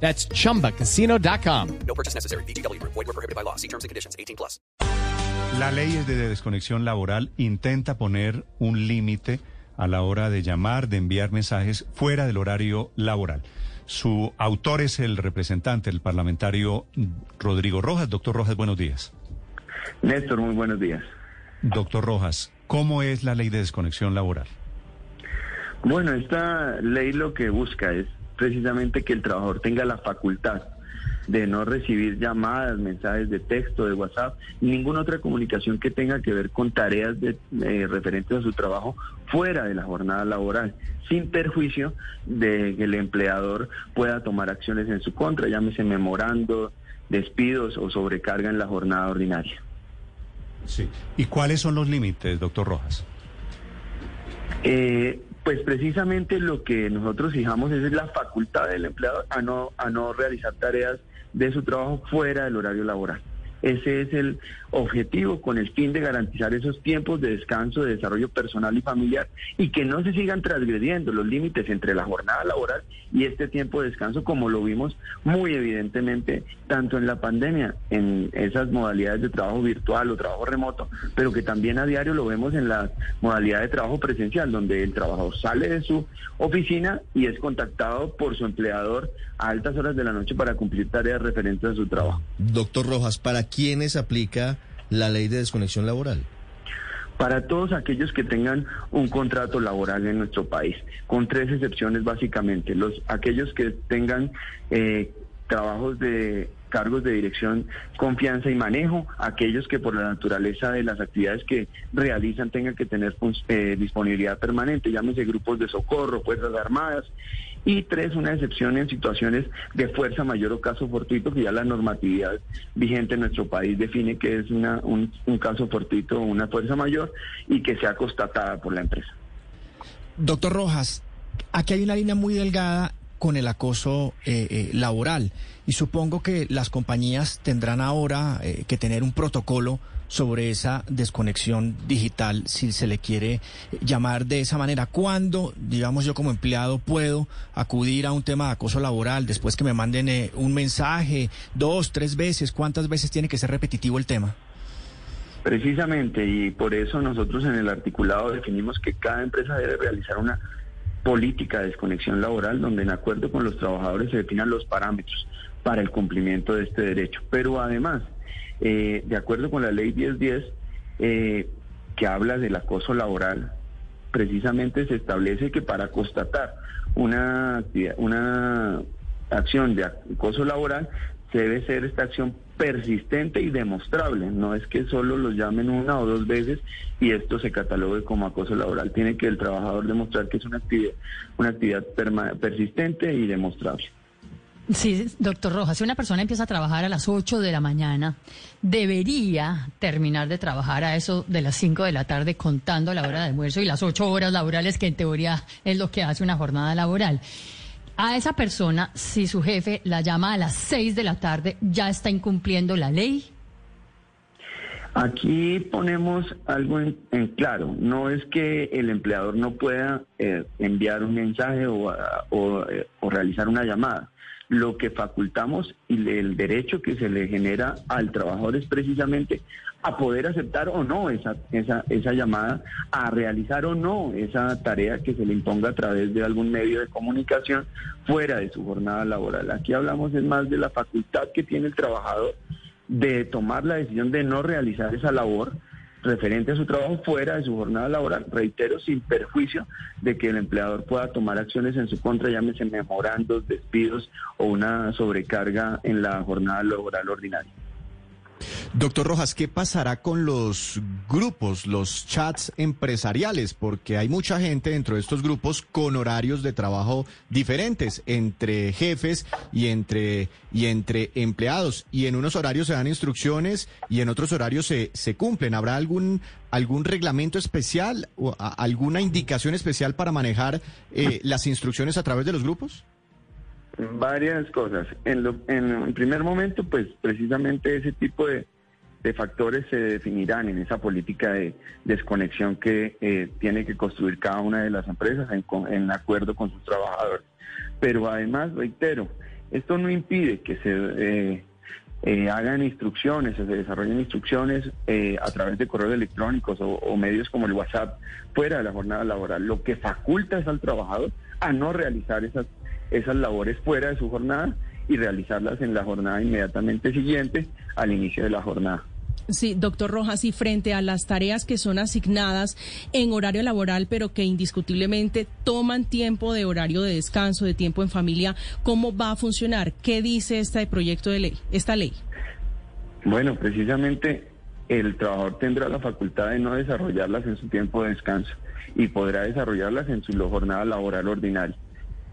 That's chumbacasino.com. No purchase necessary. BGW. Void were prohibited by law. See terms and conditions. 18 plus. La ley de desconexión laboral intenta poner un límite a la hora de llamar, de enviar mensajes fuera del horario laboral. Su autor es el representante, el parlamentario Rodrigo Rojas. Doctor Rojas, buenos días. Néstor, muy buenos días. Doctor Rojas, ¿cómo es la ley de desconexión laboral? Bueno, esta ley lo que busca es precisamente que el trabajador tenga la facultad de no recibir llamadas, mensajes de texto, de WhatsApp, ninguna otra comunicación que tenga que ver con tareas de, eh, referentes a su trabajo fuera de la jornada laboral, sin perjuicio de que el empleador pueda tomar acciones en su contra, llámese memorando, despidos o sobrecarga en la jornada ordinaria. Sí. ¿Y cuáles son los límites, doctor Rojas? Eh, pues precisamente lo que nosotros fijamos es la facultad del empleador a no, a no realizar tareas de su trabajo fuera del horario laboral. Ese es el objetivo con el fin de garantizar esos tiempos de descanso, de desarrollo personal y familiar y que no se sigan transgrediendo los límites entre la jornada laboral y este tiempo de descanso como lo vimos muy evidentemente tanto en la pandemia, en esas modalidades de trabajo virtual o trabajo remoto, pero que también a diario lo vemos en la modalidad de trabajo presencial, donde el trabajador sale de su oficina y es contactado por su empleador a altas horas de la noche para cumplir tareas referentes a su trabajo. Doctor Rojas, ¿para quiénes aplica la ley de desconexión laboral? Para todos aquellos que tengan un contrato laboral en nuestro país, con tres excepciones básicamente. Los aquellos que tengan eh, trabajos de cargos de dirección, confianza y manejo, aquellos que por la naturaleza de las actividades que realizan tengan que tener eh, disponibilidad permanente, llámese grupos de socorro, fuerzas armadas, y tres, una excepción en situaciones de fuerza mayor o caso fortuito, que ya la normatividad vigente en nuestro país define que es una, un, un caso fortuito o una fuerza mayor y que sea constatada por la empresa. Doctor Rojas, aquí hay una línea muy delgada con el acoso eh, eh, laboral y supongo que las compañías tendrán ahora eh, que tener un protocolo sobre esa desconexión digital, si se le quiere llamar de esa manera. ¿Cuándo, digamos yo como empleado, puedo acudir a un tema de acoso laboral después que me manden eh, un mensaje, dos, tres veces? ¿Cuántas veces tiene que ser repetitivo el tema? Precisamente, y por eso nosotros en el articulado definimos que cada empresa debe realizar una política de desconexión laboral donde en acuerdo con los trabajadores se definan los parámetros para el cumplimiento de este derecho. Pero además, eh, de acuerdo con la ley 1010, eh, que habla del acoso laboral, precisamente se establece que para constatar una, una acción de acoso laboral, debe ser esta acción persistente y demostrable. No es que solo los llamen una o dos veces y esto se catalogue como acoso laboral. Tiene que el trabajador demostrar que es una actividad, una actividad persistente y demostrable. Sí, doctor Rojas, si una persona empieza a trabajar a las 8 de la mañana, debería terminar de trabajar a eso de las 5 de la tarde contando la hora de almuerzo y las 8 horas laborales que en teoría es lo que hace una jornada laboral. A esa persona, si su jefe la llama a las 6 de la tarde, ¿ya está incumpliendo la ley? Aquí ponemos algo en, claro, no es que el empleador no pueda eh, enviar un mensaje o, eh, o realizar una llamada lo que facultamos y el derecho que se le genera al trabajador es precisamente a poder aceptar o no esa, esa, esa llamada, a realizar o no esa tarea que se le imponga a través de algún medio de comunicación fuera de su jornada laboral. Aquí hablamos es más de la facultad que tiene el trabajador de tomar la decisión de no realizar esa labor referente a su trabajo fuera de su jornada laboral, reitero, sin perjuicio de que el empleador pueda tomar acciones en su contra, llámese memorandos, despidos o una sobrecarga en la jornada laboral ordinaria. Doctor Rojas, ¿qué pasará con los grupos, los chats empresariales? Porque hay mucha gente dentro de estos grupos con horarios de trabajo diferentes entre jefes y entre, y entre empleados. Y en unos horarios se dan instrucciones y en otros horarios se, se cumplen. ¿Habrá algún, algún reglamento especial o alguna indicación especial para manejar eh, las instrucciones a través de los grupos? Varias cosas. En, lo- en primer momento, pues precisamente ese tipo de, factores se definirán en esa política de desconexión que eh, tiene que construir cada una de las empresas en, en acuerdo con sus trabajadores. Pero además, reitero, esto no impide que se eh, eh, hagan instrucciones o se desarrollen instrucciones eh, a través de correos electrónicos o, o medios como el WhatsApp fuera de la jornada laboral. Lo que faculta es al trabajador a no realizar esas, esas labores fuera de su jornada y realizarlas en la jornada inmediatamente siguiente al inicio de la jornada. Sí, doctor Rojas, y frente a las tareas que son asignadas en horario laboral, pero que indiscutiblemente toman tiempo de horario de descanso, de tiempo en familia, ¿cómo va a funcionar? ¿Qué dice este proyecto de ley, esta ley? Bueno, precisamente el trabajador tendrá la facultad de no desarrollarlas en su tiempo de descanso y podrá desarrollarlas en su jornada laboral ordinaria.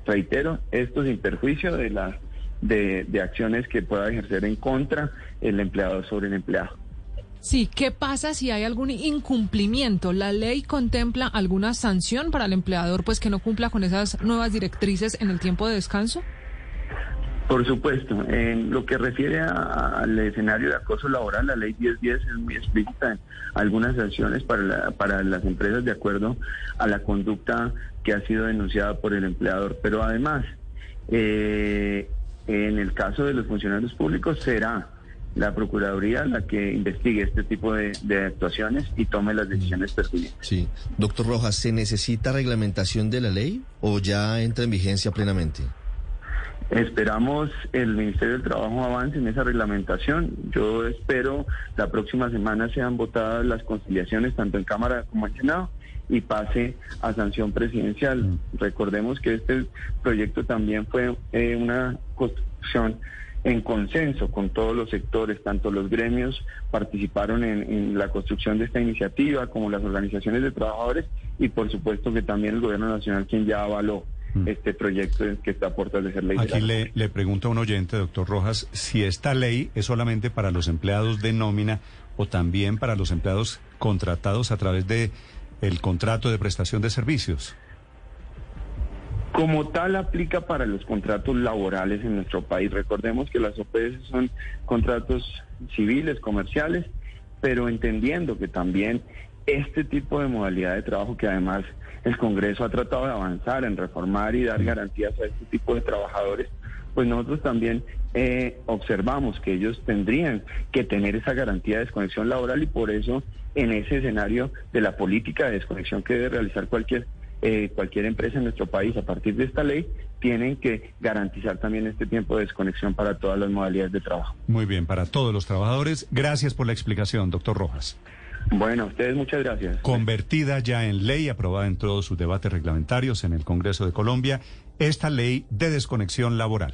Reitero, esto sin perjuicio de, la, de, de acciones que pueda ejercer en contra el empleador sobre el empleado. Sí, ¿qué pasa si hay algún incumplimiento? ¿La ley contempla alguna sanción para el empleador pues que no cumpla con esas nuevas directrices en el tiempo de descanso? Por supuesto, en lo que refiere al escenario de acoso laboral, la ley 1010 es muy explícita en algunas sanciones para, la- para las empresas de acuerdo a la conducta que ha sido denunciada por el empleador. Pero además, eh, en el caso de los funcionarios públicos, será la Procuraduría la que investigue este tipo de, de actuaciones y tome las decisiones pertinentes. Sí. Doctor Rojas, ¿se necesita reglamentación de la ley o ya entra en vigencia plenamente? Esperamos el Ministerio del Trabajo avance en esa reglamentación. Yo espero la próxima semana sean votadas las conciliaciones tanto en Cámara como en Senado y pase a sanción presidencial. Recordemos que este proyecto también fue eh, una construcción en consenso con todos los sectores, tanto los gremios participaron en, en la construcción de esta iniciativa como las organizaciones de trabajadores y por supuesto que también el gobierno nacional quien ya avaló este proyecto que está a puertas de ser ley. Aquí le, le pregunto a un oyente, doctor Rojas, si esta ley es solamente para los empleados de nómina o también para los empleados contratados a través de el contrato de prestación de servicios. Como tal aplica para los contratos laborales en nuestro país. Recordemos que las OPS son contratos civiles, comerciales, pero entendiendo que también este tipo de modalidad de trabajo que además el Congreso ha tratado de avanzar en reformar y dar garantías a este tipo de trabajadores, pues nosotros también eh, observamos que ellos tendrían que tener esa garantía de desconexión laboral y por eso en ese escenario de la política de desconexión que debe realizar cualquier eh, cualquier empresa en nuestro país a partir de esta ley tienen que garantizar también este tiempo de desconexión para todas las modalidades de trabajo. Muy bien, para todos los trabajadores. Gracias por la explicación, doctor Rojas. Bueno, ustedes muchas gracias. Convertida ya en ley, aprobada en todos sus debates reglamentarios en el Congreso de Colombia, esta ley de desconexión laboral.